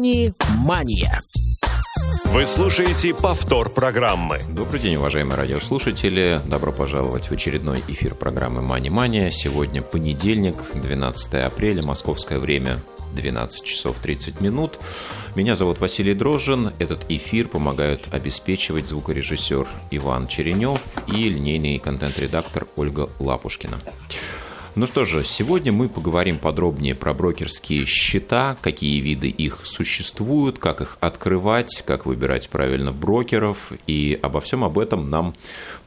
«Мани-мания». Вы слушаете повтор программы. Добрый день, уважаемые радиослушатели. Добро пожаловать в очередной эфир программы «Мани Мания». Сегодня понедельник, 12 апреля, московское время, 12 часов 30 минут. Меня зовут Василий Дрожжин. Этот эфир помогают обеспечивать звукорежиссер Иван Черенев и линейный контент-редактор Ольга Лапушкина. Ну что же, сегодня мы поговорим подробнее про брокерские счета, какие виды их существуют, как их открывать, как выбирать правильно брокеров. И обо всем об этом нам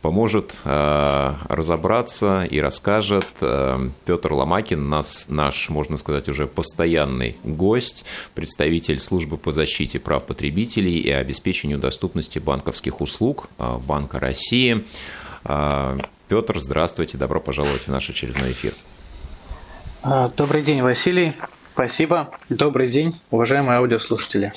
поможет э, разобраться и расскажет э, Петр Ломакин, нас, наш, можно сказать, уже постоянный гость, представитель службы по защите прав потребителей и обеспечению доступности банковских услуг э, Банка России. Петр, здравствуйте, добро пожаловать в наш очередной эфир. А, добрый день, Василий. Спасибо. Добрый день, уважаемые аудиослушатели.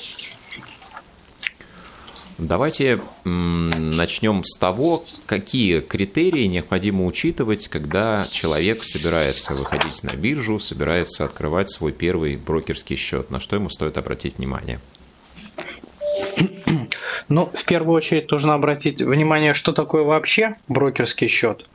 Давайте начнем с того, какие критерии необходимо учитывать, когда человек собирается выходить на биржу, собирается открывать свой первый брокерский счет. На что ему стоит обратить внимание? Ну, в первую очередь нужно обратить внимание, что такое вообще брокерский счет.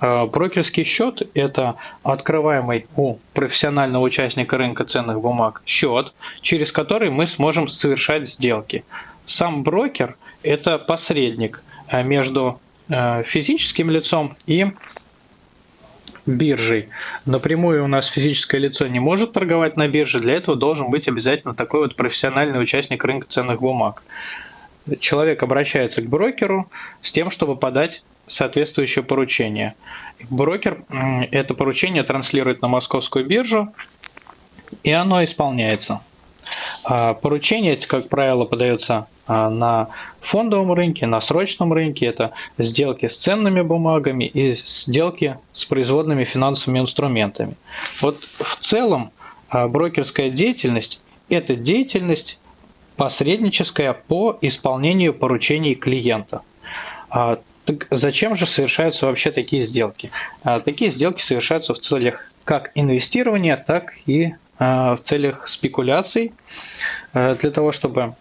Э, брокерский счет – это открываемый у профессионального участника рынка ценных бумаг счет, через который мы сможем совершать сделки. Сам брокер – это посредник э, между э, физическим лицом и биржей. Напрямую у нас физическое лицо не может торговать на бирже, для этого должен быть обязательно такой вот профессиональный участник рынка ценных бумаг человек обращается к брокеру с тем, чтобы подать соответствующее поручение. Брокер это поручение транслирует на московскую биржу, и оно исполняется. А поручение, как правило, подается а, на фондовом рынке, на срочном рынке. Это сделки с ценными бумагами и сделки с производными финансовыми инструментами. Вот в целом а, брокерская деятельность – это деятельность посредническая по исполнению поручений клиента. А, так зачем же совершаются вообще такие сделки? А, такие сделки совершаются в целях как инвестирования, так и а, в целях спекуляций, для того, чтобы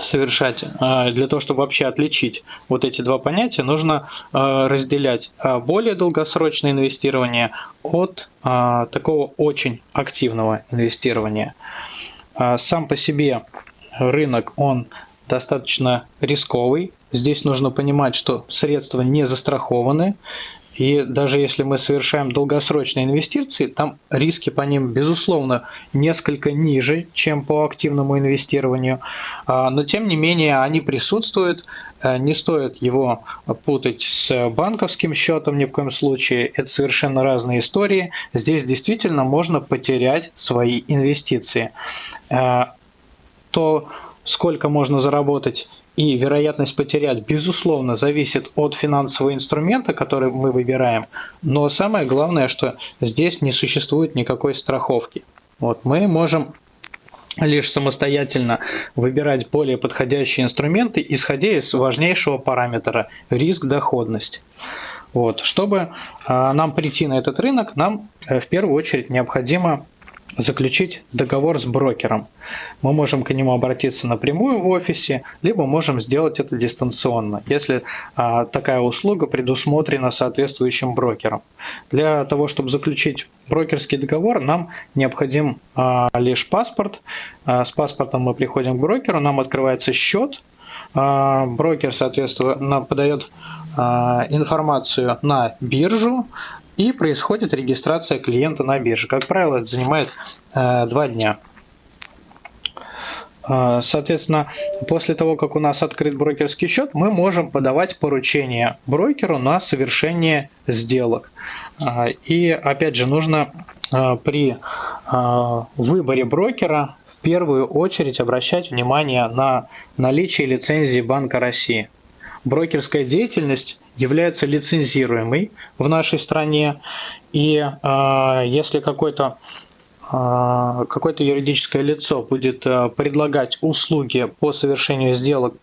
совершать, для того, чтобы вообще отличить вот эти два понятия, нужно разделять более долгосрочное инвестирование от такого очень активного инвестирования. Сам по себе рынок, он достаточно рисковый. Здесь нужно понимать, что средства не застрахованы. И даже если мы совершаем долгосрочные инвестиции, там риски по ним, безусловно, несколько ниже, чем по активному инвестированию. А, но тем не менее они присутствуют. Э, не стоит его путать с банковским счетом ни в коем случае. Это совершенно разные истории. Здесь действительно можно потерять свои инвестиции. Э, то сколько можно заработать и вероятность потерять, безусловно, зависит от финансового инструмента, который мы выбираем. Но самое главное, что здесь не существует никакой страховки. Вот мы можем лишь самостоятельно выбирать более подходящие инструменты, исходя из важнейшего параметра – риск-доходность. Вот. Чтобы э, нам прийти на этот рынок, нам э, в первую очередь необходимо заключить договор с брокером. Мы можем к нему обратиться напрямую в офисе, либо можем сделать это дистанционно, если а, такая услуга предусмотрена соответствующим брокером. Для того, чтобы заключить брокерский договор, нам необходим а, лишь паспорт. А, с паспортом мы приходим к брокеру, нам открывается счет, брокер, соответственно, подает информацию на биржу, и происходит регистрация клиента на бирже. Как правило, это занимает э, два дня. Э, соответственно, после того, как у нас открыт брокерский счет, мы можем подавать поручение брокеру на совершение сделок. Э, и опять же, нужно при выборе брокера в первую очередь обращать внимание на наличие лицензии Банка России брокерская деятельность является лицензируемой в нашей стране, и э, если какой-то э, какое-то юридическое лицо будет э, предлагать услуги по совершению сделок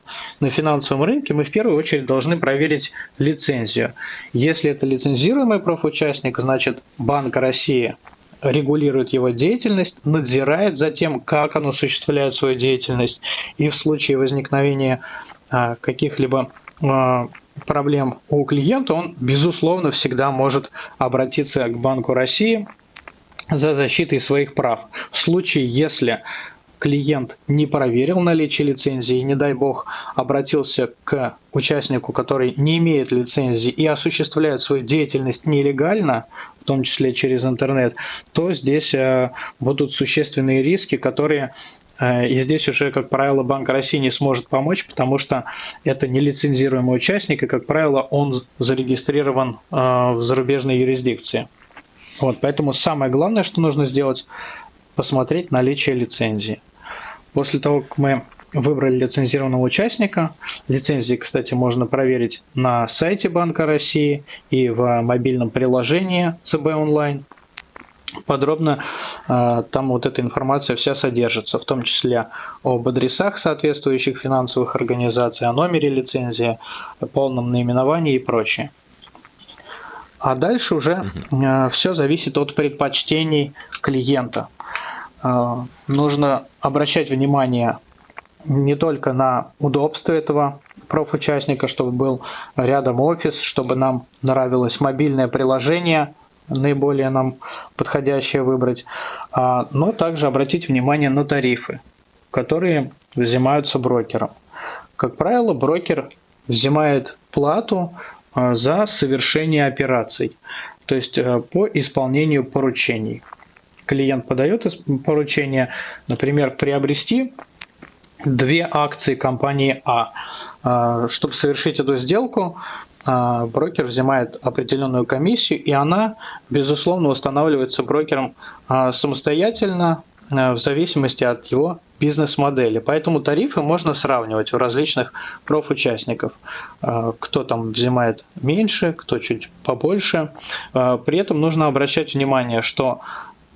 на финансовом рынке, мы в первую очередь должны проверить лицензию. Если это лицензируемый профучастник, значит Банк России регулирует его деятельность, надзирает за тем, как он осуществляет свою деятельность, и в случае возникновения а, каких-либо а, проблем у клиента, он, безусловно, всегда может обратиться к Банку России за защитой своих прав. В случае, если клиент не проверил наличие лицензии, не дай бог обратился к участнику, который не имеет лицензии и осуществляет свою деятельность нелегально, в том числе через интернет, то здесь э, будут существенные риски, которые и здесь уже, как правило, Банк России не сможет помочь, потому что это нелицензируемый участник, и, как правило, он зарегистрирован э, в зарубежной юрисдикции. Вот, поэтому самое главное, что нужно сделать, посмотреть наличие лицензии. После того, как мы выбрали лицензированного участника, лицензии, кстати, можно проверить на сайте Банка России и в мобильном приложении ЦБ онлайн. Подробно э, там вот эта информация вся содержится, в том числе об адресах соответствующих финансовых организаций, о номере лицензии, о полном наименовании и прочее. А дальше уже э, все зависит от предпочтений клиента. Э, нужно обращать внимание не только на удобство этого профучастника, чтобы был рядом офис, чтобы нам нравилось мобильное приложение, наиболее нам подходящее выбрать, а, но также обратить внимание на тарифы, которые взимаются брокером. Как правило, брокер взимает плату э, за совершение операций, то есть по исполнению поручений клиент подает поручение, например, приобрести две акции компании А. а. Чтобы совершить эту сделку, а, брокер взимает определенную комиссию, и она, безусловно, устанавливается брокером а, самостоятельно в зависимости от его бизнес-модели. Поэтому тарифы можно сравнивать у различных профучастников. Кто там взимает меньше, кто чуть побольше. При этом нужно обращать внимание, что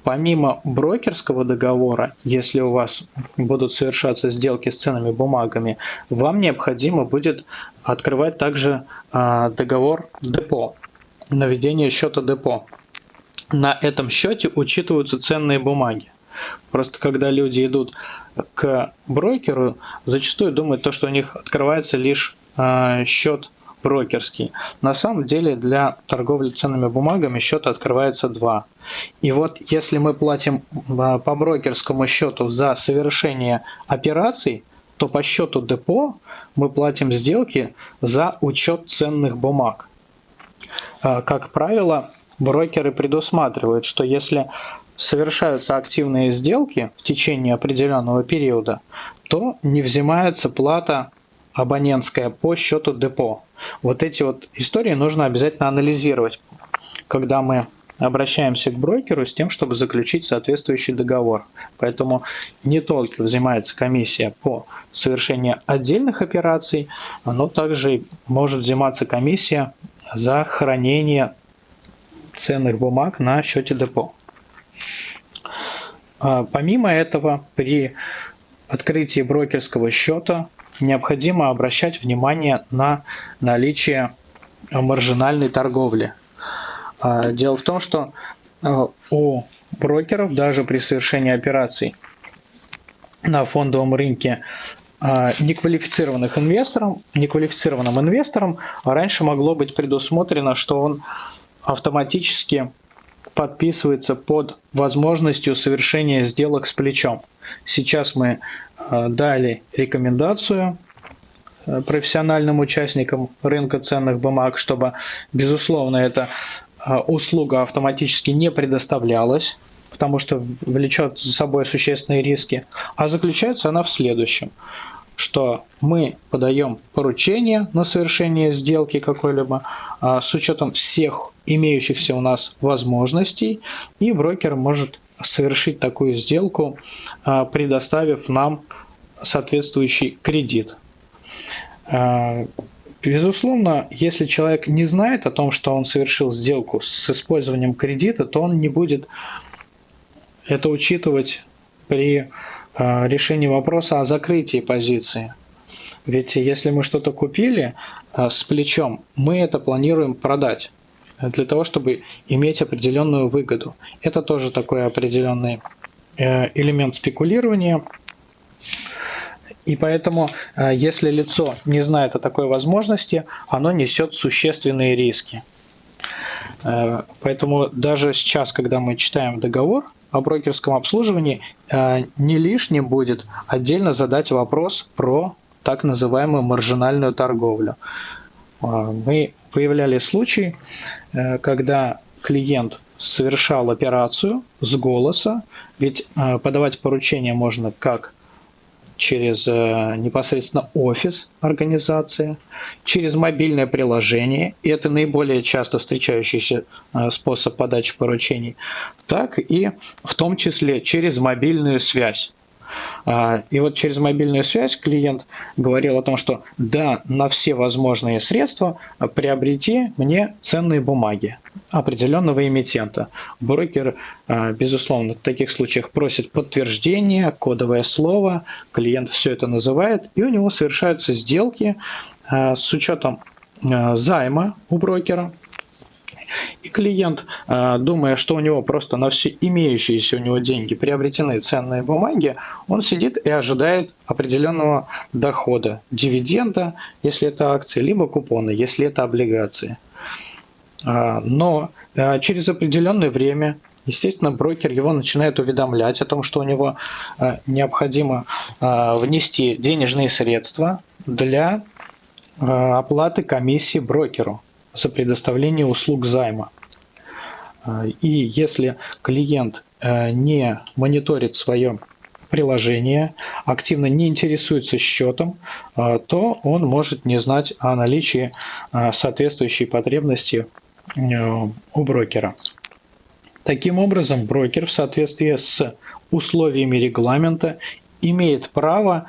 Помимо брокерского договора, если у вас будут совершаться сделки с ценными бумагами, вам необходимо будет открывать также а, договор депо, на ведение счета депо. На этом счете учитываются ценные бумаги. Просто когда люди идут к брокеру, зачастую думают то, что у них открывается лишь а, счет брокерский. На самом деле для торговли ценными бумагами счет открывается два. И вот если мы платим а, по брокерскому счету за совершение операций, то по счету депо мы платим сделки за учет ценных бумаг. А, как правило, брокеры предусматривают, что если совершаются активные сделки в течение определенного периода, то не взимается плата абонентская по счету депо. Вот эти вот истории нужно обязательно анализировать, когда мы обращаемся к брокеру с тем, чтобы заключить соответствующий договор. Поэтому не только взимается комиссия по совершению отдельных операций, но также может взиматься комиссия за хранение ценных бумаг на счете депо. А, помимо этого, при открытии брокерского счета необходимо обращать внимание на наличие маржинальной торговли. А, дело в том, что а, у брокеров даже при совершении операций на фондовом рынке а, неквалифицированных инвесторам, неквалифицированным инвесторам раньше могло быть предусмотрено, что он автоматически подписывается под возможностью совершения сделок с плечом. Сейчас мы э, дали рекомендацию э, профессиональным участникам рынка ценных бумаг, чтобы, безусловно, эта э, услуга автоматически не предоставлялась, потому что влечет за собой существенные риски, а заключается она в следующем что мы подаем поручение на совершение сделки какой-либо а, с учетом всех имеющихся у нас возможностей, и брокер может совершить такую сделку, а, предоставив нам соответствующий кредит. Безусловно, если человек не знает о том, что он совершил сделку с использованием кредита, то он не будет это учитывать при а, решении вопроса о закрытии позиции. Ведь если мы что-то купили с плечом, мы это планируем продать. для того, чтобы иметь определенную выгоду. Это тоже такой определенный э, элемент спекулирования. И поэтому, э, если лицо не знает о такой возможности, оно несет существенные риски. Э, поэтому даже сейчас, когда мы читаем договор о брокерском обслуживании, не лишним будет отдельно задать вопрос про так называемую маржинальную торговлю. Мы выявляли случаи, э, когда клиент совершал операцию с голоса, ведь э, подавать поручения можно как через э, непосредственно офис организации, через мобильное приложение, и это наиболее часто встречающийся способ подачи поручений, так и в том числе через мобильную связь. А, и вот через мобильную связь клиент говорил о том, что да, на все возможные средства приобрети мне ценные бумаги определенного эмитента. Брокер, а, безусловно, в таких случаях просит подтверждение, кодовое слово, клиент все это называет, и у него совершаются сделки а, с учетом займа у брокера – и клиент, а, думая, что у него просто на все имеющиеся у него деньги приобретены ценные бумаги, он сидит и ожидает определенного дохода, дивиденда, если это акции, либо купоны, если это облигации. А, но а, через определенное время Естественно, брокер его начинает уведомлять о том, что у него необходимо внести денежные средства для оплаты комиссии брокеру за предоставление услуг займа. А, и если клиент э, не мониторит свое приложение, активно не интересуется счетом, а, то он может не знать о наличии соответствующей потребности э, у брокера. Таким образом, брокер в соответствии с условиями регламента имеет право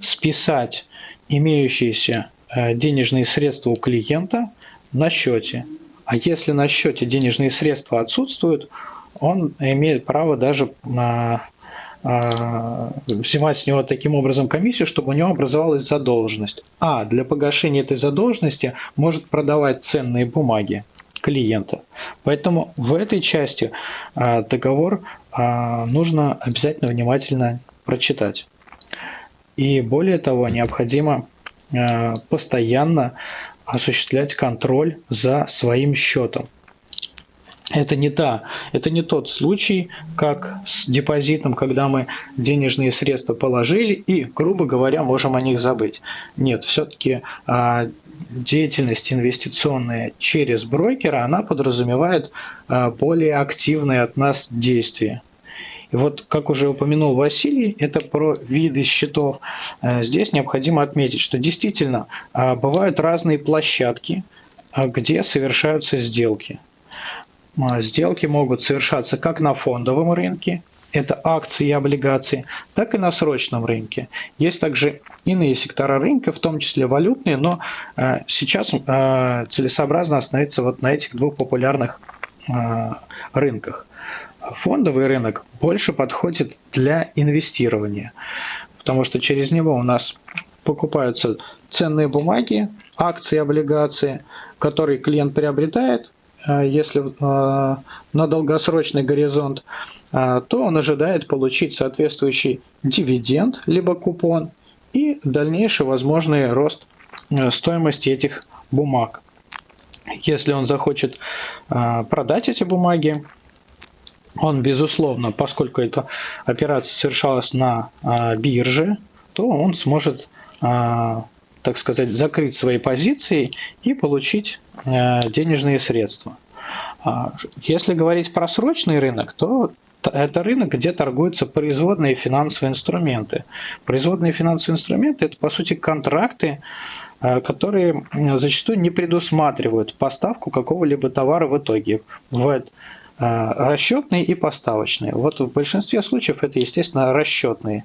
списать имеющиеся э, денежные средства у клиента на счете. А если на счете денежные средства отсутствуют, он имеет право даже на а, взимать с него таким образом комиссию, чтобы у него образовалась задолженность. А для погашения этой задолженности может продавать ценные бумаги клиента. Поэтому в этой части а, договор а, нужно обязательно внимательно прочитать. И более того, необходимо постоянно осуществлять контроль за своим счетом. Это не, та, это не тот случай, как с депозитом, когда мы денежные средства положили и, грубо говоря, можем о них забыть. Нет, все-таки а, деятельность инвестиционная через брокера, она подразумевает а, более активные от нас действия. И вот, как уже упомянул Василий, это про виды счетов. Э, здесь необходимо отметить, что действительно э, бывают разные площадки, э, где совершаются сделки. Сделки могут совершаться как на фондовом рынке, это акции и облигации, так и на срочном рынке. Есть также иные сектора рынка, в том числе валютные, но сейчас целесообразно остановиться вот на этих двух популярных рынках фондовый рынок больше подходит для инвестирования, потому что через него у нас покупаются ценные бумаги, акции, облигации, которые клиент приобретает, э, если э, на долгосрочный горизонт, э, то он ожидает получить соответствующий дивиденд, либо купон и дальнейший возможный рост стоимости этих бумаг. Если он захочет продать эти бумаги, он, безусловно, поскольку эта операция совершалась на а, бирже, то он сможет, а, так сказать, закрыть свои позиции и получить а, денежные средства. Если говорить про срочный рынок, то это рынок, где торгуются производные финансовые инструменты. Производные финансовые инструменты – это, по сути, контракты, которые зачастую не предусматривают поставку какого-либо товара в итоге. Бывает Э, расчетные и поставочные. Вот в большинстве случаев это, естественно, расчетные.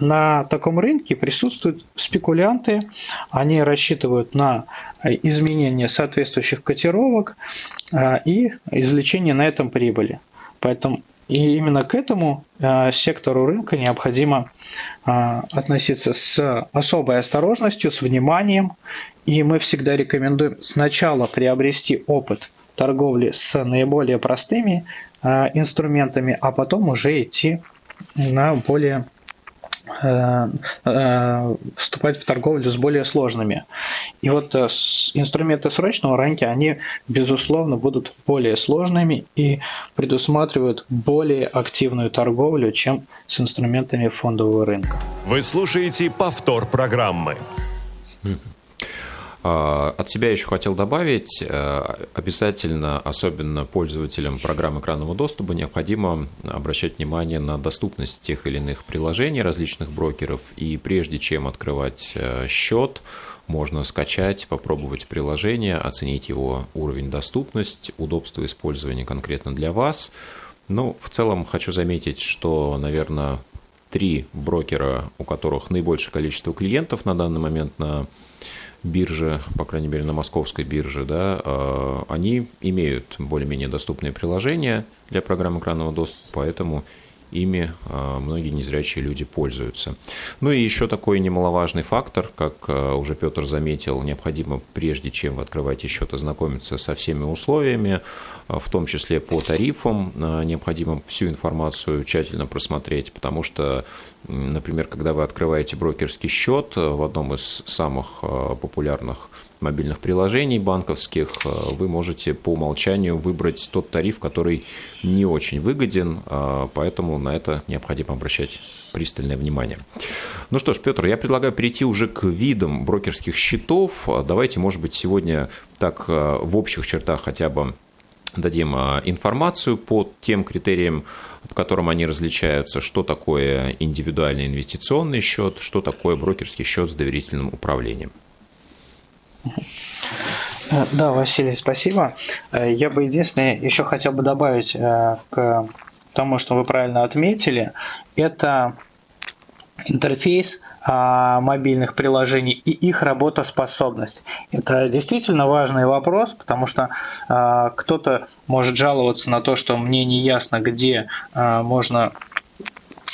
На таком рынке присутствуют спекулянты, они рассчитывают на изменение соответствующих котировок э, и извлечение на этом прибыли. Поэтому и именно к этому э, сектору рынка необходимо относиться с особой осторожностью, с вниманием. И мы всегда рекомендуем сначала приобрести опыт – торговли с наиболее простыми инструментами, а потом уже идти на более Э, э, вступать в торговлю с более сложными. И вот э, инструменты срочного рынка, они, безусловно, будут более сложными и предусматривают более активную торговлю, чем с инструментами фондового рынка. Вы слушаете повтор программы. А, от себя еще хотел добавить, э, обязательно, особенно пользователям программ экранного доступа, необходимо обращать внимание на доступность тех или иных приложений различных брокеров. И прежде чем открывать э, счет, можно скачать, попробовать приложение, оценить его уровень доступности, удобство использования конкретно для вас. Ну, в целом хочу заметить, что, наверное, три брокера, у которых наибольшее количество клиентов на данный момент на бирже, по крайней мере на московской бирже, да, а, они имеют более-менее доступные приложения для программ экранного доступа, поэтому ими а, многие незрячие люди пользуются. Ну и еще такой немаловажный фактор, как а, уже Петр заметил, необходимо прежде чем вы открываете счет ознакомиться со всеми условиями, а, в том числе по тарифам, необходимо всю информацию тщательно просмотреть, потому что, например, когда вы открываете брокерский счет в одном из самых популярных мобильных приложений банковских, э, вы можете по умолчанию выбрать тот тариф, который не очень выгоден, э, поэтому на это необходимо обращать пристальное внимание. Ну что ж, Петр, я предлагаю перейти уже к видам брокерских счетов. Давайте, может быть, сегодня так э, в общих чертах хотя бы дадим информацию по тем критериям, по которым они различаются, что такое индивидуальный инвестиционный счет, что такое брокерский счет с доверительным управлением. Э, да, Василий, спасибо. Э, я бы единственное еще хотел бы добавить э, к тому, что вы правильно отметили, это интерфейс а, мобильных приложений и их работоспособность. Это действительно важный вопрос, потому что а, кто-то может жаловаться на то, что мне не ясно, где а, можно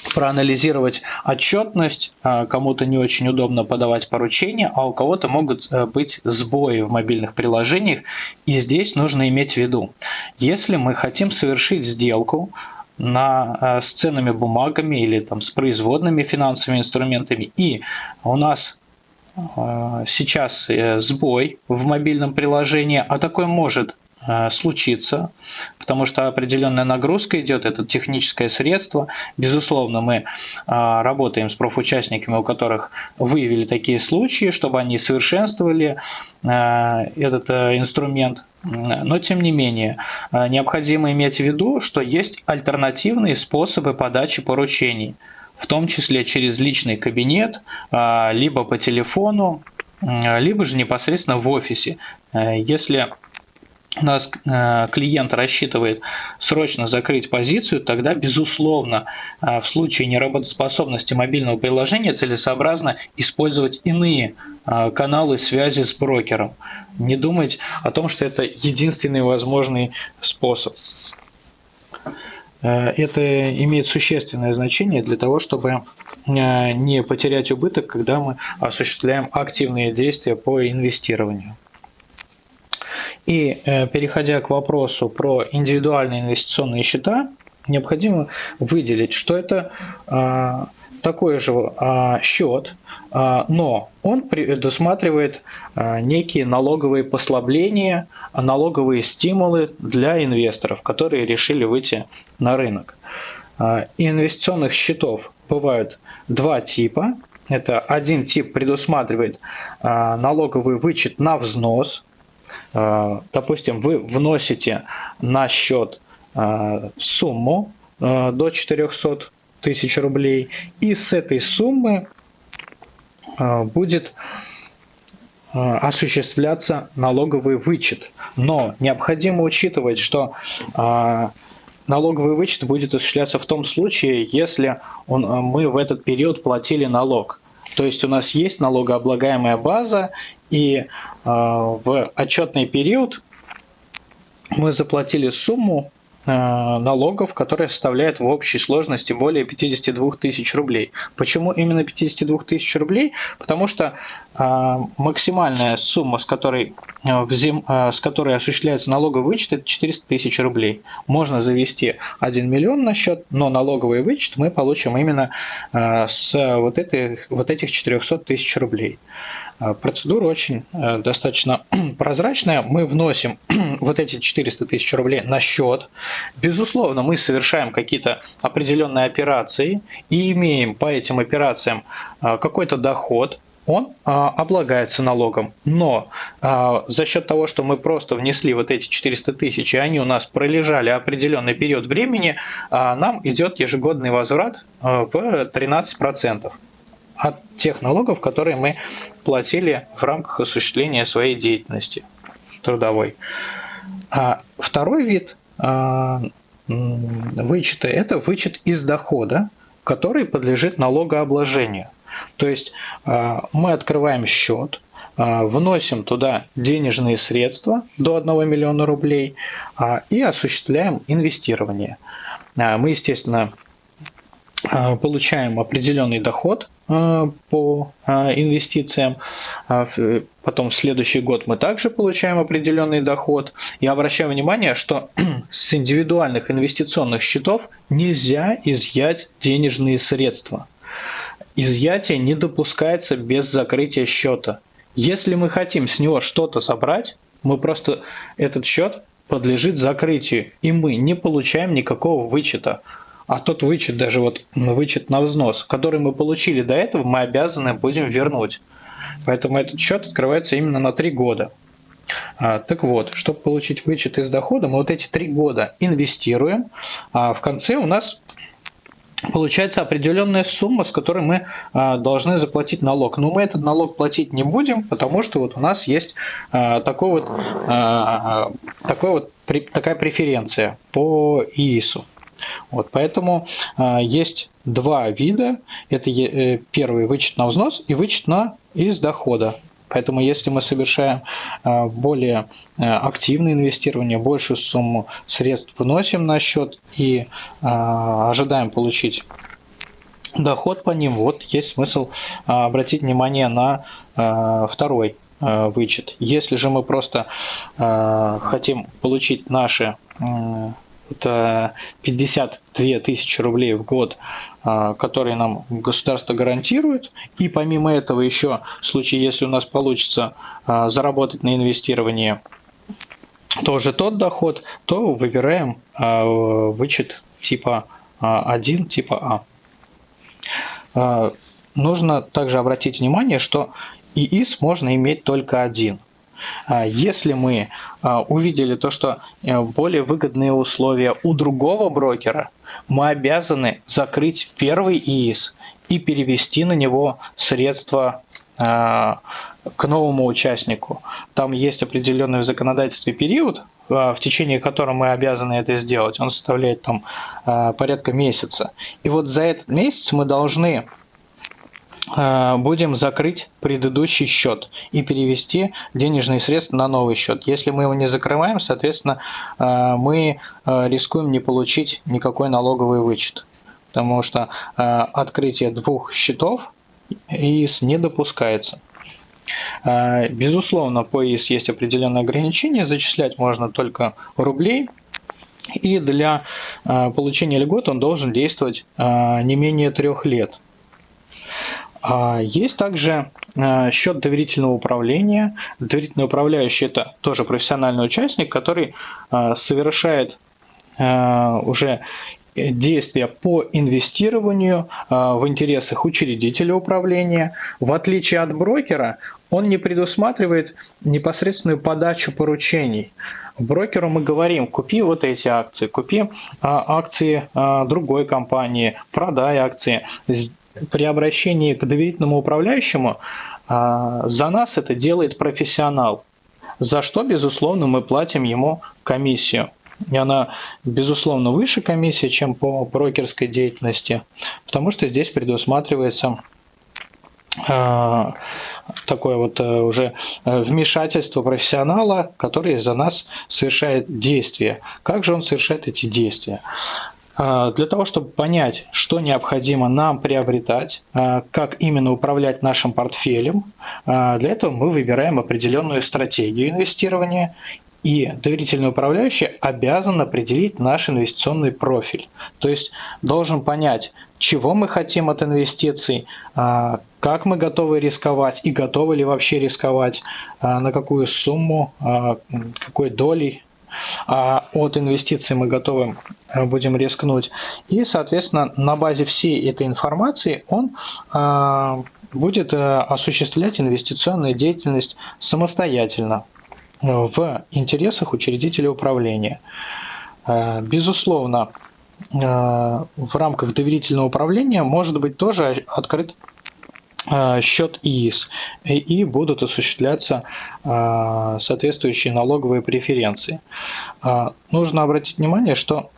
проанализировать отчетность, а, кому-то не очень удобно подавать поручения, а у кого-то могут э, быть сбои в мобильных приложениях, и здесь нужно иметь в виду, если мы хотим совершить сделку, на, э, с ценными бумагами или там, с производными финансовыми инструментами, и у нас э, сейчас сбой в мобильном приложении, а такое может Э, случиться, потому что определенная нагрузка идет, это техническое средство. Безусловно, мы э, работаем с профучастниками, у которых выявили такие случаи, чтобы они совершенствовали э, этот инструмент. Но, тем не менее, необходимо иметь в виду, что есть альтернативные способы подачи поручений, в том числе через личный кабинет, либо по телефону, либо же непосредственно в офисе. Если у нас э, клиент рассчитывает срочно закрыть позицию, тогда, безусловно, э, в случае неработоспособности мобильного приложения целесообразно использовать иные э, каналы связи с брокером. Не думать о том, что это единственный возможный способ. Это имеет существенное значение для того, чтобы не потерять убыток, когда мы осуществляем активные действия по инвестированию. И э, переходя к вопросу про индивидуальные инвестиционные счета, необходимо выделить, что это э, такой же э, счет, но он предусматривает некие налоговые послабления, налоговые стимулы для инвесторов, которые решили выйти на рынок. Инвестиционных счетов бывают два типа. Это один тип предусматривает налоговый вычет на взнос, допустим, вы вносите на счет э, сумму э, до 400 тысяч рублей, и с этой суммы будет осуществляться налоговый вычет. Но необходимо учитывать, что налоговый вычет будет осуществляться в том случае, если он, мы в этот период платили налог. То есть у нас есть налогооблагаемая база, и э, в отчетный период мы заплатили сумму налогов, которые составляют в общей сложности более 52 тысяч рублей. Почему именно 52 тысяч рублей? Потому что максимальная сумма, с которой, в зим, с которой осуществляется налоговый вычет, это 400 тысяч рублей. Можно завести 1 миллион на счет, но налоговый вычет мы получим именно с вот, этой, вот этих 400 тысяч рублей. А, процедура очень э, достаточно прозрачная. Мы вносим вот эти 400 тысяч рублей на счет. Безусловно, мы совершаем какие-то определенные операции и имеем по этим операциям а, какой-то доход, он а, облагается налогом. Но за счет того, что мы просто внесли вот эти 400 тысяч, и они у нас пролежали определенный период времени, нам идет ежегодный возврат в 13% от тех налогов, которые мы платили в рамках осуществления своей деятельности трудовой. А второй вид а, вычета – это вычет из дохода, который подлежит налогообложению. То есть а, мы открываем счет, а, вносим туда денежные средства до 1 миллиона рублей и осуществляем инвестирование. Мы, естественно, получаем определенный доход Э, по э, инвестициям. А потом в следующий год мы также получаем определенный доход. Я обращаю внимание, что с индивидуальных инвестиционных счетов нельзя изъять денежные средства. Изъятие не допускается без закрытия счета. Если мы хотим с него что-то собрать, мы просто этот счет подлежит закрытию, и мы не получаем никакого вычета а тот вычет, даже вот вычет на взнос, который мы получили до этого, мы обязаны будем вернуть. Поэтому этот счет открывается именно на три года. А, так вот, чтобы получить вычет из дохода, мы вот эти три года инвестируем, а в конце у нас получается определенная сумма, с которой мы а, должны заплатить налог. Но мы этот налог платить не будем, потому что вот у нас есть а, такой вот, такой вот такая преференция по ИИСу. Вот, поэтому э, есть два вида. Это э, первый вычет на взнос и вычет на из дохода. Поэтому если мы совершаем э, более э, активное инвестирование, большую сумму средств вносим на счет и э, ожидаем получить доход по ним, вот есть смысл обратить внимание на второй вычет. Если же мы просто хотим получить наши это 52 тысячи рублей в год, а, которые нам государство гарантирует. И помимо этого еще в случае, если у нас получится а, заработать на инвестировании тоже тот доход, то выбираем а, вычет типа 1, типа А. Нужно также обратить внимание, что ИИС можно иметь только один – если мы а, увидели то, что э, более выгодные условия у другого брокера, мы обязаны закрыть первый ИИС и перевести на него средства а, к новому участнику. Там есть определенный в законодательстве период, в течение которого мы обязаны это сделать. Он составляет там порядка месяца. И вот за этот месяц мы должны будем закрыть предыдущий счет и перевести денежные средства на новый счет. Если мы его не закрываем, соответственно, э, мы э, рискуем не получить никакой налоговый вычет, потому что открытие двух счетов ИИС не допускается. Безусловно, по ИИС есть определенные ограничения, зачислять можно только рублей, и для получения льгот он должен действовать не менее трех лет – есть также э, счет доверительного управления. Доверительный управляющий – это тоже профессиональный участник, который э, совершает э, уже действия по инвестированию в интересах учредителя управления. В отличие от брокера, он не предусматривает непосредственную подачу поручений. Брокеру мы говорим, купи вот эти акции, купи акции другой компании, продай акции при обращении к доверительному управляющему а, за нас это делает профессионал, за что, безусловно, мы платим ему комиссию. И она, безусловно, выше комиссии, чем по брокерской деятельности, потому что здесь предусматривается такое вот уже вмешательство профессионала, который за нас совершает действия. Как же он совершает эти действия? А, для того, чтобы понять, что необходимо нам приобретать, а, как именно управлять нашим портфелем, а, для этого мы выбираем определенную стратегию инвестирования и доверительный управляющий обязан определить наш инвестиционный профиль. То есть должен понять, чего мы хотим от инвестиций, как мы готовы рисковать и готовы ли вообще рисковать, на какую сумму, какой долей а от инвестиций мы готовы э, будем рискнуть. И, соответственно, на базе всей этой информации он э, будет э, осуществлять инвестиционную деятельность самостоятельно в интересах учредителя управления. Безусловно, в рамках доверительного управления может быть тоже открыт счет ИИС и будут осуществляться э, соответствующие налоговые преференции. Э, нужно обратить внимание, что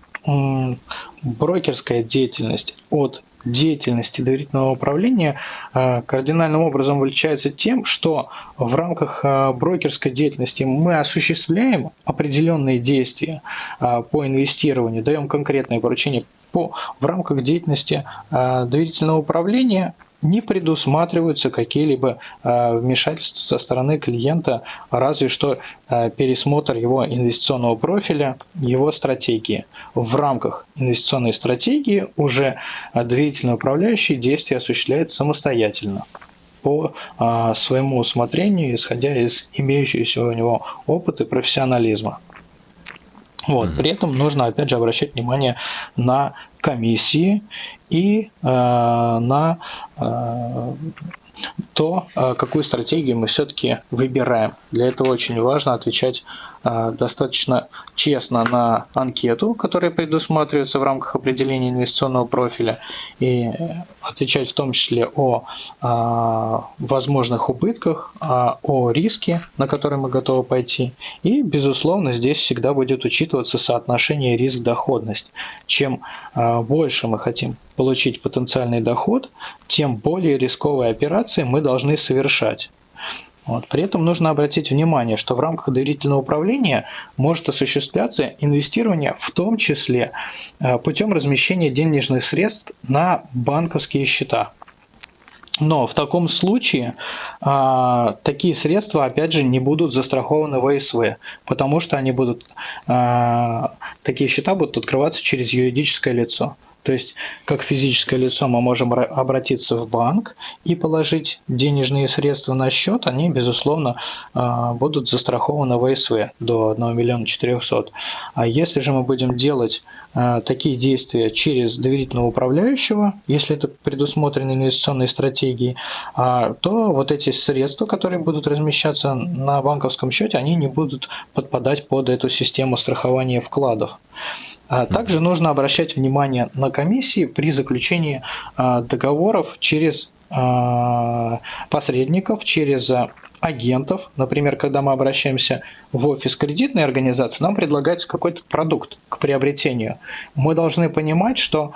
брокерская деятельность от деятельности доверительного управления кардинальным образом вылечается тем, что в рамках брокерской деятельности мы осуществляем определенные действия по инвестированию, даем конкретные поручения по, в рамках деятельности доверительного управления не предусматриваются какие-либо э, вмешательства со стороны клиента, разве что э, пересмотр его инвестиционного профиля, его стратегии. В рамках инвестиционной стратегии уже доверительный управляющий действия осуществляет самостоятельно по э, своему усмотрению, исходя из имеющегося у него опыта и профессионализма. Вот. При этом нужно, опять же, обращать внимание на комиссии и э, на э, то, э, какую стратегию мы все-таки выбираем. Для этого очень важно отвечать достаточно честно на анкету, которая предусматривается в рамках определения инвестиционного профиля, и отвечать в том числе о э, возможных убытках, о риске, на который мы готовы пойти. И, безусловно, здесь всегда будет учитываться соотношение риск-доходность. Чем больше мы хотим получить потенциальный доход, тем более рисковые операции мы должны совершать. Вот. При этом нужно обратить внимание, что в рамках доверительного управления может осуществляться инвестирование в том числе э, путем размещения денежных средств на банковские счета. Но в таком случае а, такие средства, опять же, не будут застрахованы в ВСВ, потому что они будут, а, такие счета будут открываться через юридическое лицо. То есть, как физическое лицо мы можем обратиться в банк и положить денежные средства на счет, они, безусловно, а, будут застрахованы в ВСВ до 1 миллиона 400. А если же мы будем делать а, такие действия через доверительного управляющего, если это предусмотрено инвестиционной стратегией, а, то вот эти средства, которые будут размещаться на банковском счете, они не будут подпадать под эту систему страхования вкладов. А также нужно обращать внимание на комиссии при заключении а, договоров через а, посредников, через агентов. Например, когда мы обращаемся в офис кредитной организации, нам предлагается какой-то продукт к приобретению. Мы должны понимать, что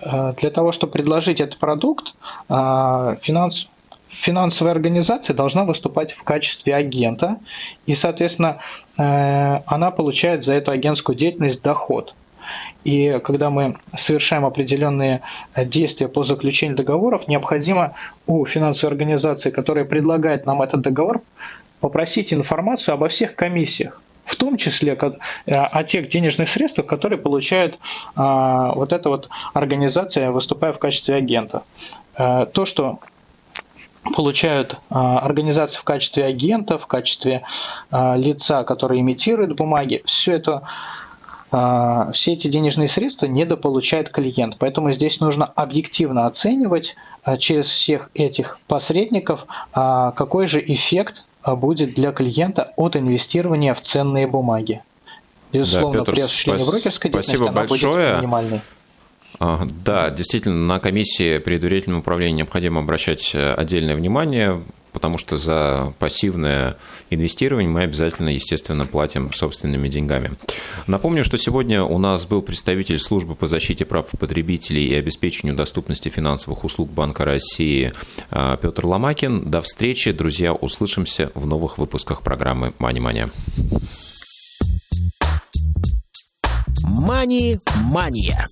для того, чтобы предложить этот продукт, финанс, финансовая организация должна выступать в качестве агента, и, соответственно, э, она получает за эту агентскую деятельность доход. И когда мы совершаем определенные действия по заключению договоров, необходимо у финансовой организации, которая предлагает нам этот договор, попросить информацию обо всех комиссиях в том числе э, о тех денежных средствах, которые получает э, вот эта вот организация, выступая в качестве агента. То, что получают а, организации в качестве агента, в качестве а, лица, которые имитируют бумаги. Все это а, все эти денежные средства недополучает клиент. Поэтому здесь нужно объективно оценивать через всех этих посредников, какой же эффект будет для клиента от инвестирования в ценные бумаги. Безусловно, да, Петр, при осуществлении брокерской деятельности спасибо она большое. будет минимальной. Да, действительно, на комиссии при доверительном управлении необходимо обращать э, отдельное внимание. потому что за пассивное инвестирование мы обязательно, естественно, платим собственными деньгами. Напомню, что сегодня у нас был представитель службы по защите прав потребителей и обеспечению доступности финансовых услуг Банка России а, Петр Ломакин. До встречи, друзья, услышимся в новых выпусках программы «Мани-мания». «Мани-мания».